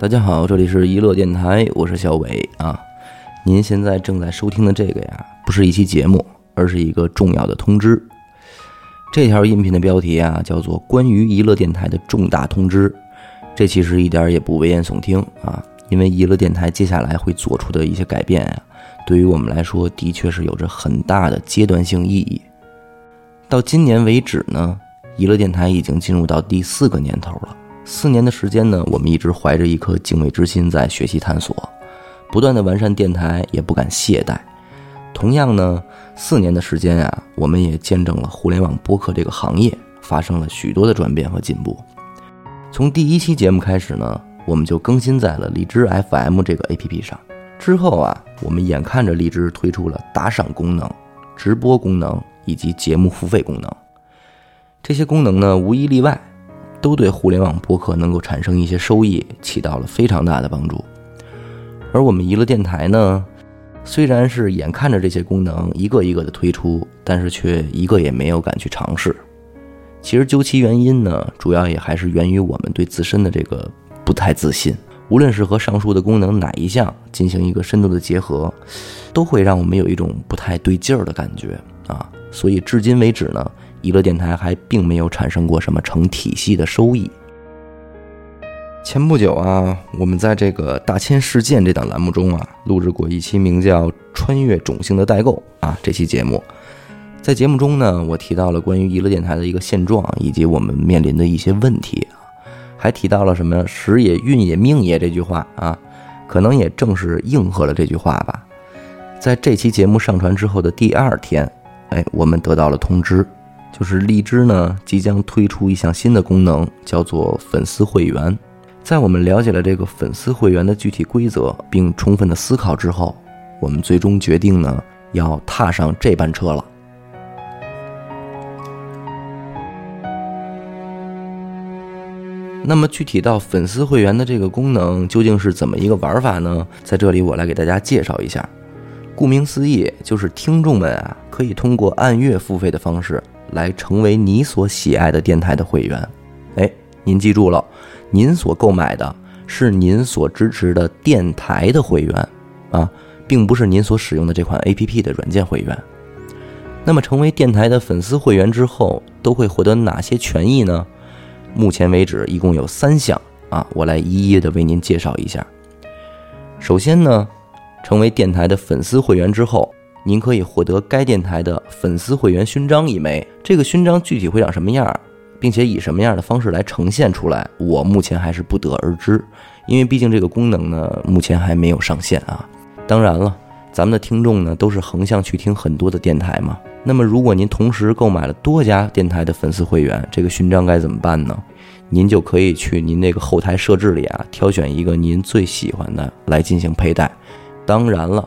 大家好，这里是娱乐电台，我是小伟啊。您现在正在收听的这个呀，不是一期节目，而是一个重要的通知。这条音频的标题啊，叫做《关于娱乐电台的重大通知》。这其实一点也不危言耸听啊，因为娱乐电台接下来会做出的一些改变呀，对于我们来说，的确是有着很大的阶段性意义。到今年为止呢，娱乐电台已经进入到第四个年头了。四年的时间呢，我们一直怀着一颗敬畏之心在学习探索，不断的完善电台，也不敢懈怠。同样呢，四年的时间啊，我们也见证了互联网播客这个行业发生了许多的转变和进步。从第一期节目开始呢，我们就更新在了荔枝 FM 这个 APP 上。之后啊，我们眼看着荔枝推出了打赏功能、直播功能以及节目付费功能，这些功能呢，无一例外。都对互联网播客能够产生一些收益起到了非常大的帮助，而我们娱乐电台呢，虽然是眼看着这些功能一个一个的推出，但是却一个也没有敢去尝试。其实究其原因呢，主要也还是源于我们对自身的这个不太自信。无论是和上述的功能哪一项进行一个深度的结合，都会让我们有一种不太对劲儿的感觉啊。所以至今为止呢。娱乐电台还并没有产生过什么成体系的收益。前不久啊，我们在这个“大千世界”这档栏目中啊，录制过一期名叫《穿越种姓的代购》啊这期节目。在节目中呢，我提到了关于娱乐电台的一个现状以及我们面临的一些问题啊，还提到了什么“时也、运也、命也”这句话啊，可能也正是应和了这句话吧。在这期节目上传之后的第二天，哎，我们得到了通知。就是荔枝呢，即将推出一项新的功能，叫做粉丝会员。在我们了解了这个粉丝会员的具体规则，并充分的思考之后，我们最终决定呢，要踏上这班车了。那么具体到粉丝会员的这个功能究竟是怎么一个玩法呢？在这里我来给大家介绍一下。顾名思义，就是听众们啊，可以通过按月付费的方式。来成为你所喜爱的电台的会员，哎，您记住了，您所购买的是您所支持的电台的会员啊，并不是您所使用的这款 APP 的软件会员。那么，成为电台的粉丝会员之后，都会获得哪些权益呢？目前为止，一共有三项啊，我来一一的为您介绍一下。首先呢，成为电台的粉丝会员之后。您可以获得该电台的粉丝会员勋章一枚，这个勋章具体会长什么样，并且以什么样的方式来呈现出来，我目前还是不得而知，因为毕竟这个功能呢，目前还没有上线啊。当然了，咱们的听众呢都是横向去听很多的电台嘛，那么如果您同时购买了多家电台的粉丝会员，这个勋章该怎么办呢？您就可以去您那个后台设置里啊，挑选一个您最喜欢的来进行佩戴。当然了。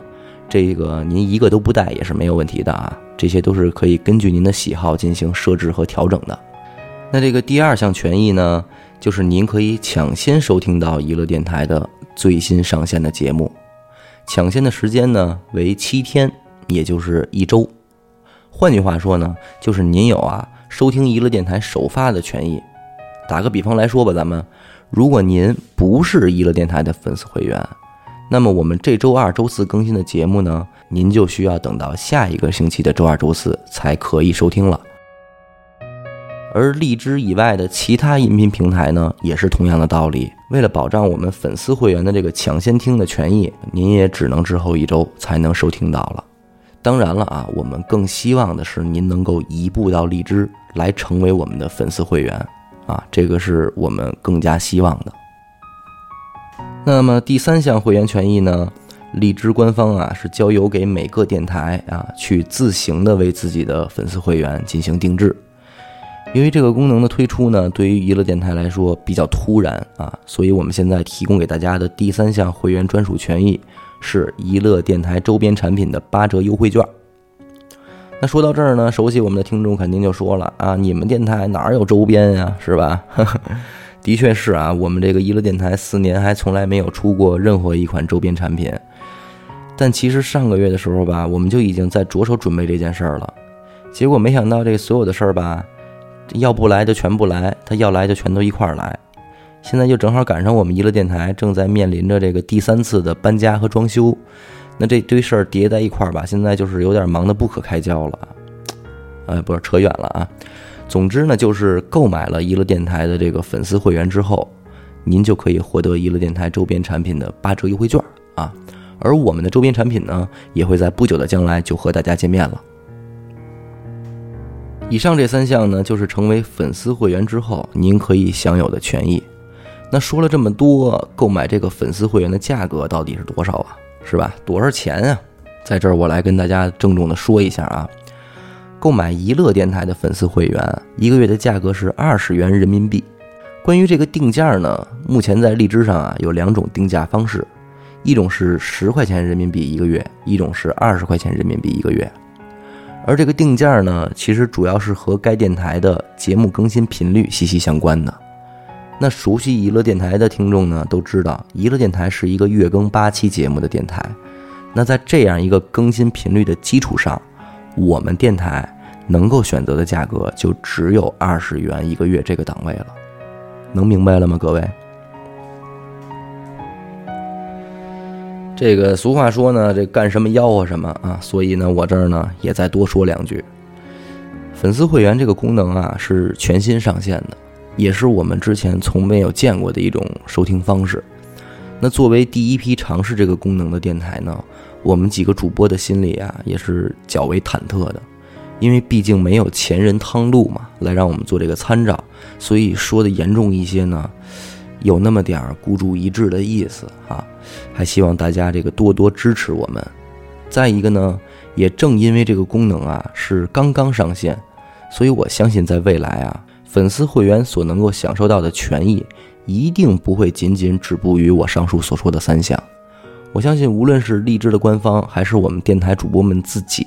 这个您一个都不带也是没有问题的啊，这些都是可以根据您的喜好进行设置和调整的。那这个第二项权益呢，就是您可以抢先收听到娱乐电台的最新上线的节目，抢先的时间呢为七天，也就是一周。换句话说呢，就是您有啊收听娱乐电台首发的权益。打个比方来说吧，咱们如果您不是娱乐电台的粉丝会员。那么我们这周二、周四更新的节目呢，您就需要等到下一个星期的周二、周四才可以收听了。而荔枝以外的其他音频平台呢，也是同样的道理。为了保障我们粉丝会员的这个抢先听的权益，您也只能滞后一周才能收听到了。当然了啊，我们更希望的是您能够移步到荔枝来成为我们的粉丝会员啊，这个是我们更加希望的。那么第三项会员权益呢？荔枝官方啊是交由给每个电台啊去自行的为自己的粉丝会员进行定制。由于这个功能的推出呢，对于娱乐电台来说比较突然啊，所以我们现在提供给大家的第三项会员专属权益是娱乐电台周边产品的八折优惠券。那说到这儿呢，熟悉我们的听众肯定就说了啊，你们电台哪有周边呀，是吧？的确是啊，我们这个娱乐电台四年还从来没有出过任何一款周边产品。但其实上个月的时候吧，我们就已经在着手准备这件事儿了。结果没想到这所有的事儿吧，要不来就全不来，他要来就全都一块儿来。现在就正好赶上我们娱乐电台正在面临着这个第三次的搬家和装修，那这堆事儿叠在一块儿吧，现在就是有点忙得不可开交了。哎，不是扯远了啊。总之呢，就是购买了娱乐电台的这个粉丝会员之后，您就可以获得娱乐电台周边产品的八折优惠券啊。而我们的周边产品呢，也会在不久的将来就和大家见面了。以上这三项呢，就是成为粉丝会员之后您可以享有的权益。那说了这么多，购买这个粉丝会员的价格到底是多少啊？是吧？多少钱啊？在这儿我来跟大家郑重的说一下啊，购买一乐电台的粉丝会员，一个月的价格是二十元人民币。关于这个定价呢，目前在荔枝上啊有两种定价方式，一种是十块钱人民币一个月，一种是二十块钱人民币一个月。而这个定价呢，其实主要是和该电台的节目更新频率息息相关的。那熟悉娱乐电台的听众呢，都知道娱乐电台是一个月更八期节目的电台。那在这样一个更新频率的基础上，我们电台能够选择的价格就只有二十元一个月这个档位了。能明白了吗，各位？这个俗话说呢，这干什么吆喝什么啊，所以呢，我这儿呢也再多说两句。粉丝会员这个功能啊，是全新上线的。也是我们之前从没有见过的一种收听方式。那作为第一批尝试这个功能的电台呢，我们几个主播的心里啊也是较为忐忑的，因为毕竟没有前人汤路嘛，来让我们做这个参照，所以说的严重一些呢，有那么点儿孤注一掷的意思啊。还希望大家这个多多支持我们。再一个呢，也正因为这个功能啊是刚刚上线，所以我相信在未来啊。粉丝会员所能够享受到的权益，一定不会仅仅止步于我上述所说的三项。我相信，无论是荔枝的官方，还是我们电台主播们自己，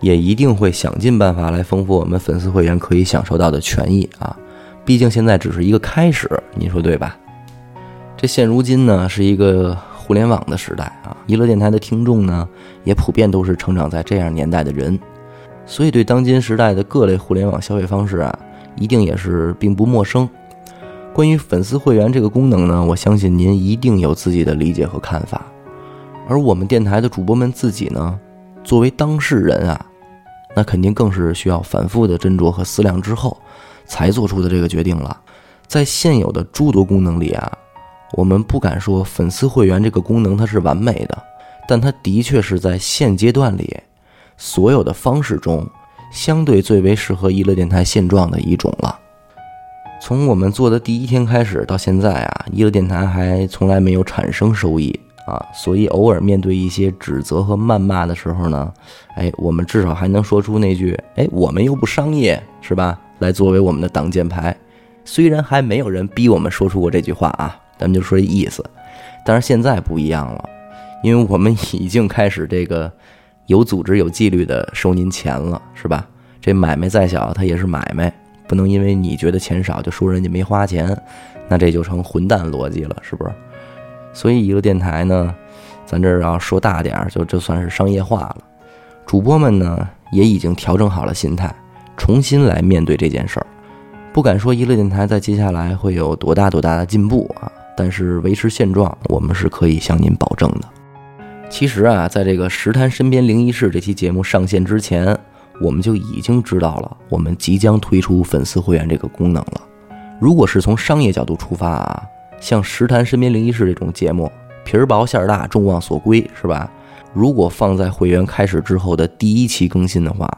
也一定会想尽办法来丰富我们粉丝会员可以享受到的权益啊！毕竟现在只是一个开始，您说对吧？这现如今呢，是一个互联网的时代啊！娱乐电台的听众呢，也普遍都是成长在这样年代的人，所以对当今时代的各类互联网消费方式啊。一定也是并不陌生。关于粉丝会员这个功能呢，我相信您一定有自己的理解和看法。而我们电台的主播们自己呢，作为当事人啊，那肯定更是需要反复的斟酌和思量之后，才做出的这个决定了。在现有的诸多功能里啊，我们不敢说粉丝会员这个功能它是完美的，但它的确是在现阶段里所有的方式中。相对最为适合娱乐电台现状的一种了。从我们做的第一天开始到现在啊，娱乐电台还从来没有产生收益啊，所以偶尔面对一些指责和谩骂的时候呢，哎，我们至少还能说出那句“哎，我们又不商业，是吧？”来作为我们的挡箭牌。虽然还没有人逼我们说出过这句话啊，咱们就说这意思。但是现在不一样了，因为我们已经开始这个。有组织、有纪律的收您钱了，是吧？这买卖再小，它也是买卖，不能因为你觉得钱少就说人家没花钱，那这就成混蛋逻辑了，是不是？所以一个电台呢，咱这儿要说大点儿，就这算是商业化了。主播们呢，也已经调整好了心态，重新来面对这件事儿。不敢说一乐电台在接下来会有多大多大的进步啊，但是维持现状，我们是可以向您保证的。其实啊，在这个《石滩身边灵异事》这期节目上线之前，我们就已经知道了我们即将推出粉丝会员这个功能了。如果是从商业角度出发啊，像《石滩身边灵异事》这种节目，皮儿薄馅儿大，众望所归，是吧？如果放在会员开始之后的第一期更新的话，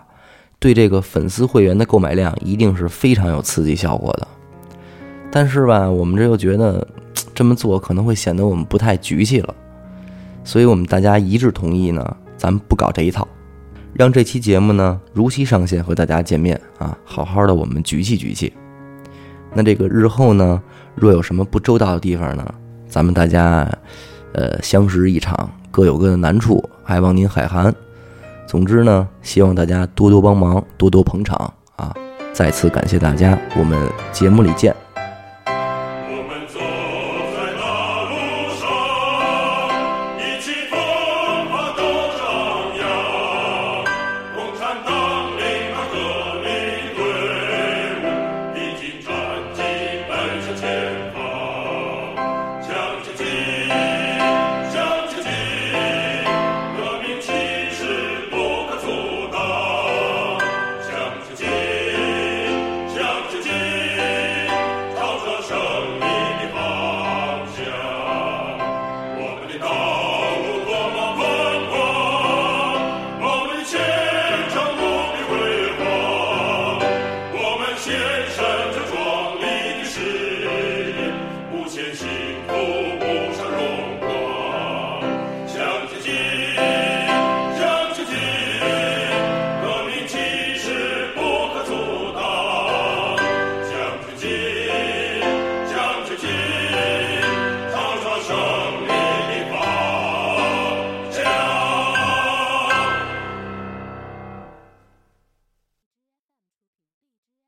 对这个粉丝会员的购买量一定是非常有刺激效果的。但是吧，我们这又觉得这么做可能会显得我们不太局气了。所以我们大家一致同意呢，咱们不搞这一套，让这期节目呢如期上线和大家见面啊，好好的我们局气局气。那这个日后呢，若有什么不周到的地方呢，咱们大家呃相识一场，各有各的难处，还望您海涵。总之呢，希望大家多多帮忙，多多捧场啊！再次感谢大家，我们节目里见。